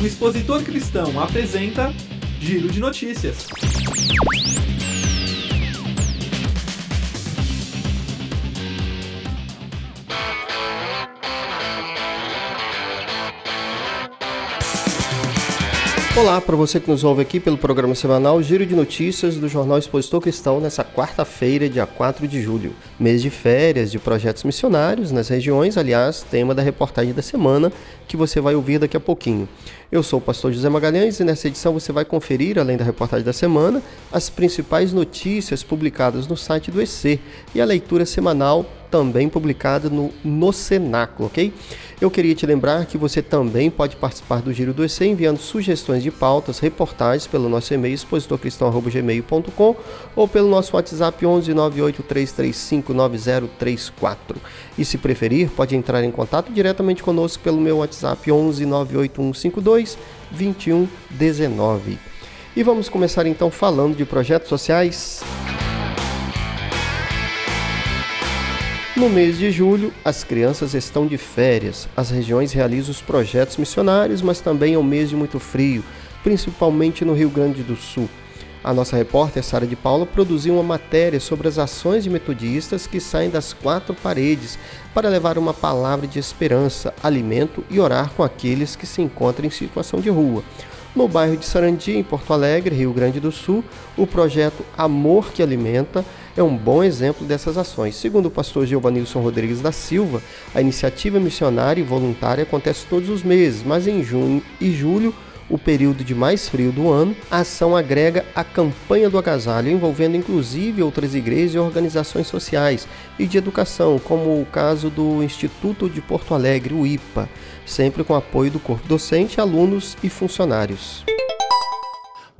O Expositor Cristão apresenta Giro de Notícias. Olá para você que nos ouve aqui pelo programa semanal Giro de Notícias do Jornal Expositor Cristão nessa quarta-feira, dia 4 de julho. Mês de férias de projetos missionários nas regiões, aliás, tema da reportagem da semana que você vai ouvir daqui a pouquinho. Eu sou o pastor José Magalhães e nessa edição você vai conferir, além da reportagem da semana, as principais notícias publicadas no site do EC e a leitura semanal também publicada no, no Cenáculo, ok? Eu queria te lembrar que você também pode participar do Giro do EC enviando sugestões de pautas, reportagens pelo nosso e-mail expositorcristão.gmail.com ou pelo nosso WhatsApp 11 9034. E se preferir, pode entrar em contato diretamente conosco pelo meu WhatsApp 11 98152 2119. E vamos começar então falando de projetos sociais. No mês de julho, as crianças estão de férias. As regiões realizam os projetos missionários, mas também é um mês de muito frio, principalmente no Rio Grande do Sul. A nossa repórter Sara de Paula produziu uma matéria sobre as ações de metodistas que saem das quatro paredes para levar uma palavra de esperança, alimento e orar com aqueles que se encontram em situação de rua. No bairro de Sarandi, em Porto Alegre, Rio Grande do Sul, o projeto Amor que Alimenta é um bom exemplo dessas ações. Segundo o pastor Giovanilson Rodrigues da Silva, a iniciativa missionária e voluntária acontece todos os meses, mas em junho e julho o período de mais frio do ano, a ação agrega a campanha do agasalho, envolvendo inclusive outras igrejas e organizações sociais e de educação, como o caso do Instituto de Porto Alegre, o IPA, sempre com apoio do corpo docente, alunos e funcionários.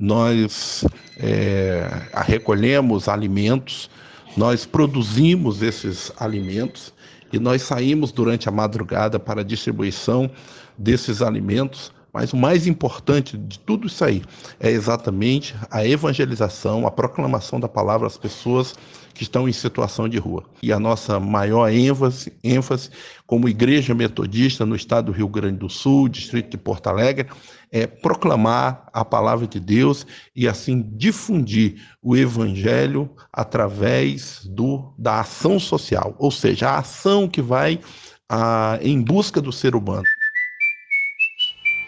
Nós é, recolhemos alimentos, nós produzimos esses alimentos e nós saímos durante a madrugada para a distribuição desses alimentos mas o mais importante de tudo isso aí é exatamente a evangelização, a proclamação da palavra às pessoas que estão em situação de rua. E a nossa maior ênfase, ênfase como igreja metodista no estado do Rio Grande do Sul, distrito de Porto Alegre, é proclamar a palavra de Deus e assim difundir o evangelho através do, da ação social, ou seja, a ação que vai a, em busca do ser humano.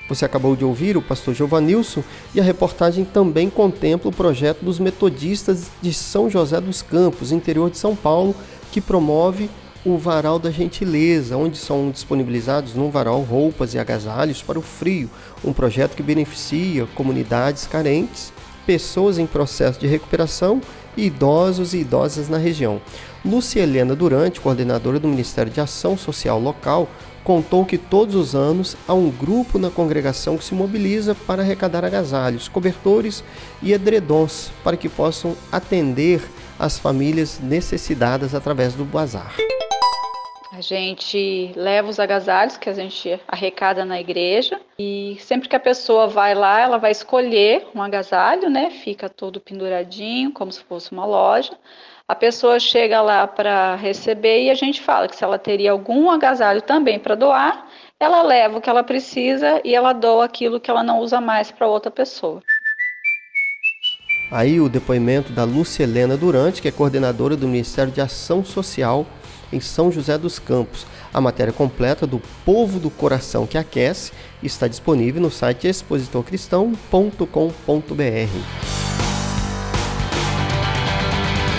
Você acabou de ouvir o pastor Giovanilson e a reportagem também contempla o projeto dos metodistas de São José dos Campos, interior de São Paulo, que promove o Varal da Gentileza, onde são disponibilizados num varal roupas e agasalhos para o frio, um projeto que beneficia comunidades carentes, pessoas em processo de recuperação e idosos e idosas na região. Lúcia Helena Durante, coordenadora do Ministério de Ação Social Local, contou que todos os anos há um grupo na congregação que se mobiliza para arrecadar agasalhos, cobertores e edredons para que possam atender as famílias necessitadas através do bazar. A gente leva os agasalhos que a gente arrecada na igreja e sempre que a pessoa vai lá, ela vai escolher um agasalho, né? Fica todo penduradinho, como se fosse uma loja. A pessoa chega lá para receber e a gente fala que se ela teria algum agasalho também para doar, ela leva o que ela precisa e ela doa aquilo que ela não usa mais para outra pessoa. Aí o depoimento da Lúcia Helena Durante, que é coordenadora do Ministério de Ação Social em São José dos Campos. A matéria completa do Povo do Coração que Aquece está disponível no site expositorcristão.com.br.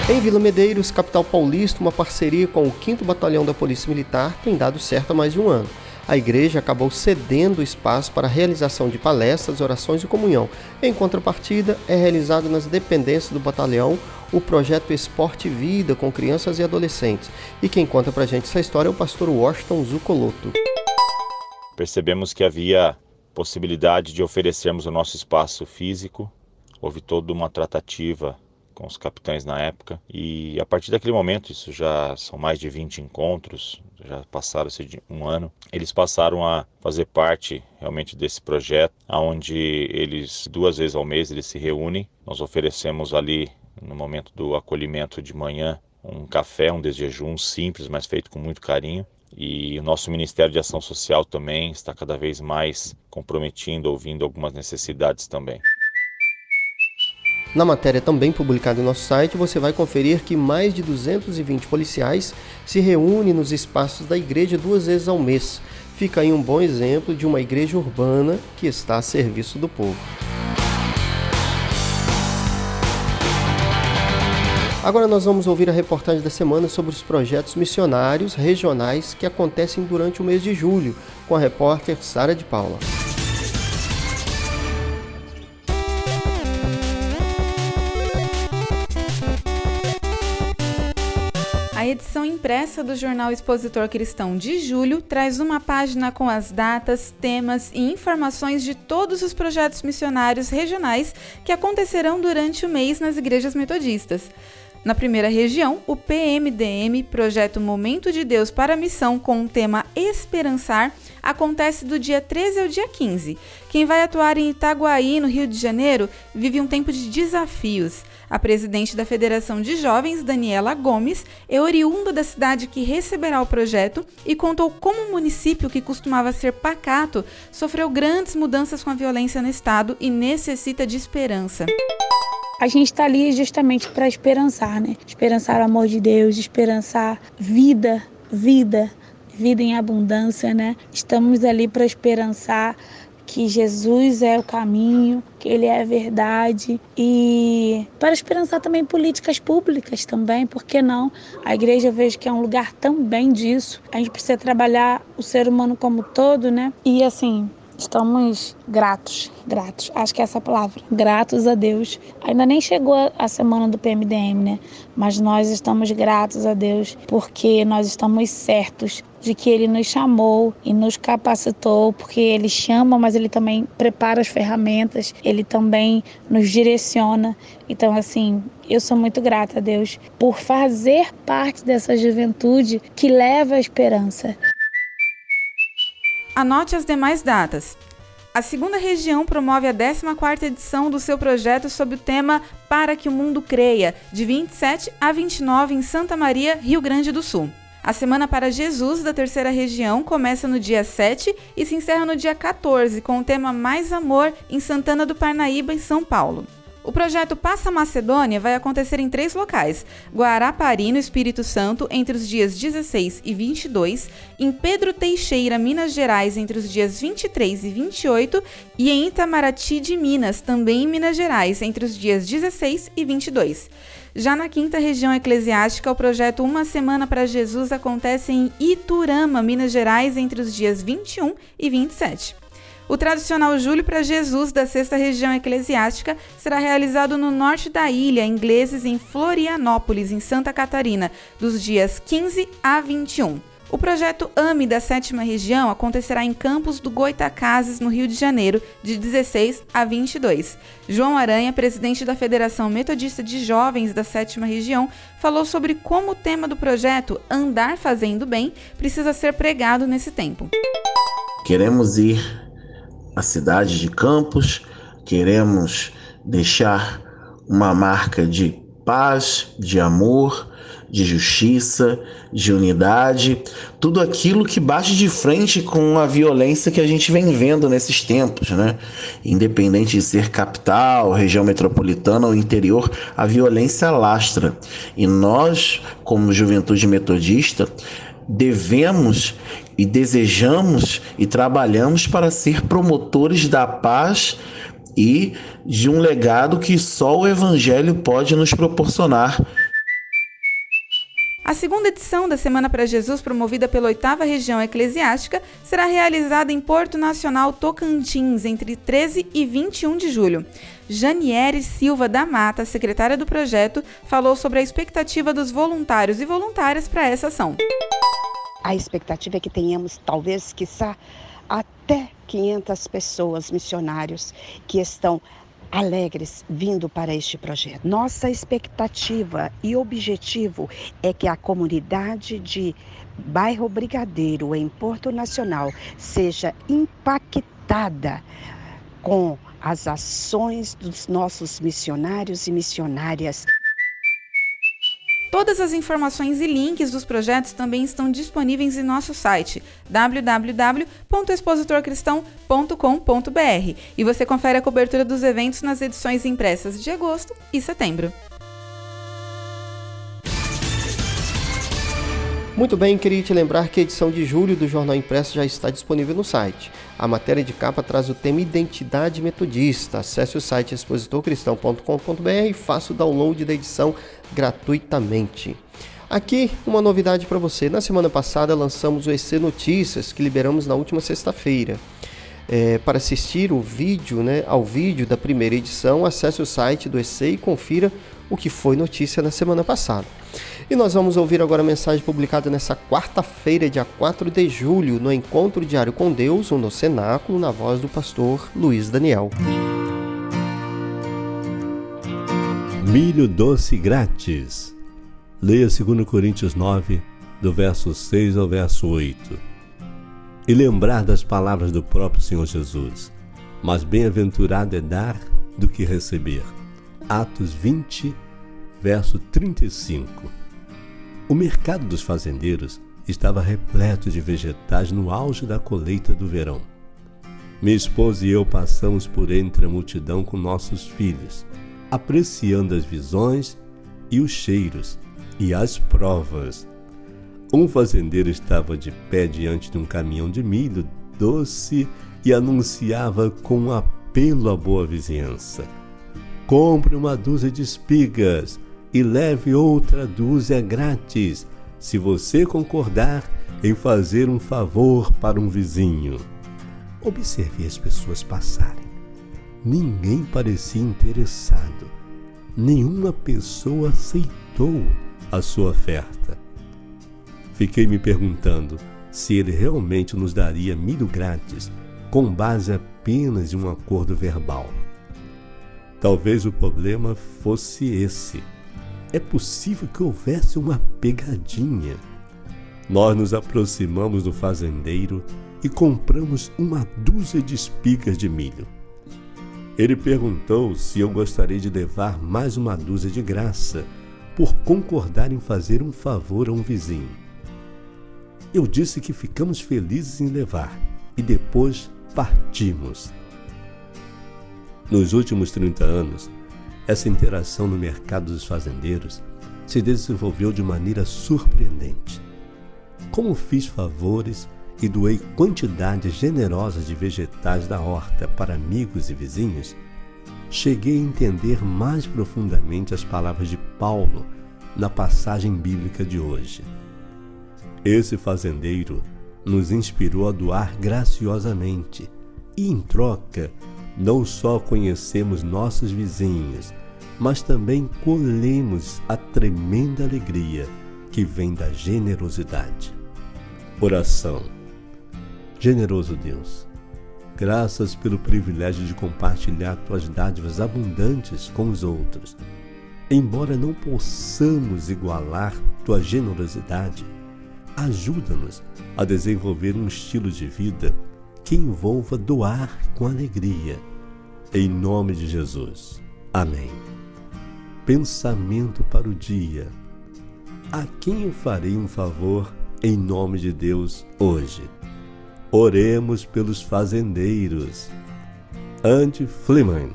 Em Vila Medeiros, capital paulista, uma parceria com o 5 Batalhão da Polícia Militar tem dado certo há mais de um ano. A igreja acabou cedendo espaço para a realização de palestras, orações e comunhão. Em contrapartida, é realizado nas dependências do batalhão o projeto Esporte Vida com crianças e adolescentes. E quem conta pra gente essa história é o pastor Washington Zucoloto. Percebemos que havia possibilidade de oferecermos o nosso espaço físico. Houve toda uma tratativa com os capitães na época. E a partir daquele momento, isso já são mais de 20 encontros, já passaram-se um ano, eles passaram a fazer parte realmente desse projeto, onde eles, duas vezes ao mês, eles se reúnem. Nós oferecemos ali, no momento do acolhimento de manhã, um café, um desjejum simples, mas feito com muito carinho. E o nosso Ministério de Ação Social também está cada vez mais comprometindo, ouvindo algumas necessidades também. Na matéria também publicada em nosso site, você vai conferir que mais de 220 policiais se reúnem nos espaços da igreja duas vezes ao mês. Fica aí um bom exemplo de uma igreja urbana que está a serviço do povo. Agora nós vamos ouvir a reportagem da semana sobre os projetos missionários regionais que acontecem durante o mês de julho, com a repórter Sara de Paula. A edição impressa do Jornal Expositor Cristão de julho traz uma página com as datas, temas e informações de todos os projetos missionários regionais que acontecerão durante o mês nas igrejas metodistas. Na primeira região, o PMDM, Projeto Momento de Deus para a Missão, com o tema Esperançar, acontece do dia 13 ao dia 15. Quem vai atuar em Itaguaí, no Rio de Janeiro, vive um tempo de desafios. A presidente da Federação de Jovens, Daniela Gomes, é oriunda da cidade que receberá o projeto e contou como o município, que costumava ser pacato, sofreu grandes mudanças com a violência no estado e necessita de esperança a gente está ali justamente para esperançar, né? Esperançar o amor de Deus, esperançar vida, vida, vida em abundância, né? Estamos ali para esperançar que Jesus é o caminho, que ele é a verdade e para esperançar também políticas públicas também, por que não? A igreja eu vejo que é um lugar também disso. A gente precisa trabalhar o ser humano como todo, né? E assim, Estamos gratos, gratos, acho que é essa palavra, gratos a Deus. Ainda nem chegou a semana do PMDM, né? Mas nós estamos gratos a Deus porque nós estamos certos de que Ele nos chamou e nos capacitou, porque Ele chama, mas Ele também prepara as ferramentas, Ele também nos direciona. Então, assim, eu sou muito grata a Deus por fazer parte dessa juventude que leva a esperança. Anote as demais datas. A segunda região promove a 14ª edição do seu projeto sob o tema Para que o Mundo Creia, de 27 a 29 em Santa Maria, Rio Grande do Sul. A Semana para Jesus da terceira região começa no dia 7 e se encerra no dia 14 com o tema Mais Amor em Santana do Parnaíba, em São Paulo. O projeto Passa Macedônia vai acontecer em três locais: Guarapari, no Espírito Santo, entre os dias 16 e 22, em Pedro Teixeira, Minas Gerais, entre os dias 23 e 28, e em Itamaraty de Minas, também em Minas Gerais, entre os dias 16 e 22. Já na quinta região eclesiástica, o projeto Uma Semana para Jesus acontece em Iturama, Minas Gerais, entre os dias 21 e 27. O tradicional Júlio para Jesus da sexta região eclesiástica será realizado no norte da ilha, ingleses em Florianópolis, em Santa Catarina, dos dias 15 a 21. O projeto AME da sétima região acontecerá em Campos do Goitacazes, no Rio de Janeiro, de 16 a 22. João Aranha, presidente da Federação Metodista de Jovens da sétima região, falou sobre como o tema do projeto Andar Fazendo Bem precisa ser pregado nesse tempo. Queremos ir a cidade de Campos, queremos deixar uma marca de paz, de amor, de justiça, de unidade, tudo aquilo que bate de frente com a violência que a gente vem vendo nesses tempos, né? Independente de ser capital, região metropolitana ou interior, a violência lastra. E nós, como juventude metodista, devemos e desejamos e trabalhamos para ser promotores da paz e de um legado que só o Evangelho pode nos proporcionar. A segunda edição da Semana para Jesus, promovida pela oitava região eclesiástica, será realizada em Porto Nacional Tocantins entre 13 e 21 de julho. Janiere Silva da Mata, secretária do projeto, falou sobre a expectativa dos voluntários e voluntárias para essa ação. A expectativa é que tenhamos, talvez, quiçá, até 500 pessoas, missionários, que estão alegres vindo para este projeto. Nossa expectativa e objetivo é que a comunidade de bairro Brigadeiro, em Porto Nacional, seja impactada com as ações dos nossos missionários e missionárias Todas as informações e links dos projetos também estão disponíveis em nosso site www.expositorcristão.com.br e você confere a cobertura dos eventos nas edições impressas de agosto e setembro. Muito bem, queria te lembrar que a edição de julho do Jornal Impresso já está disponível no site. A matéria de capa traz o tema Identidade Metodista. Acesse o site expositorcristão.com.br e faça o download da edição gratuitamente. Aqui, uma novidade para você. Na semana passada lançamos o EC Notícias, que liberamos na última sexta-feira. É, para assistir o vídeo, né, ao vídeo da primeira edição, acesse o site do EC e confira o que foi notícia na semana passada. E nós vamos ouvir agora a mensagem publicada nessa quarta-feira, dia 4 de julho, no Encontro Diário com Deus, ou no Cenáculo, na voz do pastor Luiz Daniel. Milho doce grátis. Leia 2 Coríntios 9, do verso 6 ao verso 8. E lembrar das palavras do próprio Senhor Jesus. Mas bem-aventurado é dar do que receber. Atos 20, verso 35. O mercado dos fazendeiros estava repleto de vegetais no auge da colheita do verão. Minha esposa e eu passamos por entre a multidão com nossos filhos, apreciando as visões e os cheiros e as provas. Um fazendeiro estava de pé diante de um caminhão de milho doce e anunciava com apelo à boa vizinhança: Compre uma dúzia de espigas e leve outra dúzia grátis, se você concordar em fazer um favor para um vizinho. Observe as pessoas passarem. Ninguém parecia interessado. Nenhuma pessoa aceitou a sua oferta. Fiquei me perguntando se ele realmente nos daria milho grátis com base apenas em um acordo verbal. Talvez o problema fosse esse é possível que houvesse uma pegadinha. Nós nos aproximamos do fazendeiro e compramos uma dúzia de espigas de milho. Ele perguntou se eu gostaria de levar mais uma dúzia de graça por concordar em fazer um favor a um vizinho. Eu disse que ficamos felizes em levar e depois partimos. Nos últimos 30 anos, essa interação no mercado dos fazendeiros se desenvolveu de maneira surpreendente. Como fiz favores e doei quantidades generosas de vegetais da horta para amigos e vizinhos, cheguei a entender mais profundamente as palavras de Paulo na passagem bíblica de hoje. Esse fazendeiro nos inspirou a doar graciosamente e, em troca, não só conhecemos nossos vizinhos, mas também colhemos a tremenda alegria que vem da generosidade. Oração. Generoso Deus, graças pelo privilégio de compartilhar tuas dádivas abundantes com os outros. Embora não possamos igualar tua generosidade, ajuda-nos a desenvolver um estilo de vida que envolva doar com alegria. Em nome de Jesus. Amém. Pensamento para o dia. A quem eu farei um favor em nome de Deus hoje? Oremos pelos fazendeiros. Andy Fleeman,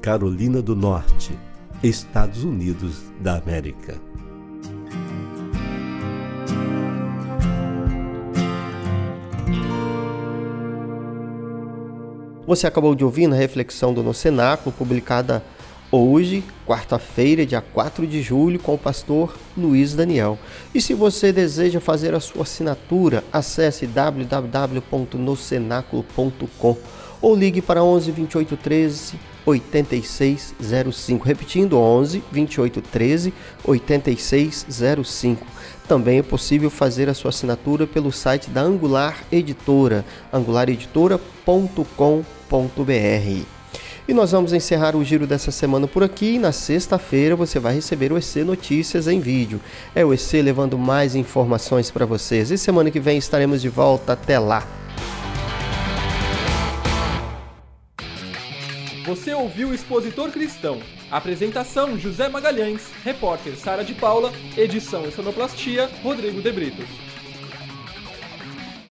Carolina do Norte, Estados Unidos da América. Você acabou de ouvir na reflexão do Nocenáculo, publicada hoje, quarta-feira, dia 4 de julho, com o pastor Luiz Daniel. E se você deseja fazer a sua assinatura, acesse www.nocenaculo.com ou ligue para 11 28 13 8605. Repetindo, 11 28 13 8605. Também é possível fazer a sua assinatura pelo site da Angular Editora, angulareditora.com.br. E nós vamos encerrar o giro dessa semana por aqui. Na sexta-feira você vai receber o EC Notícias em vídeo. É o EC levando mais informações para vocês. E semana que vem estaremos de volta. Até lá! Você ouviu o Expositor Cristão. Apresentação José Magalhães, repórter Sara de Paula, edição e sonoplastia Rodrigo de Britos.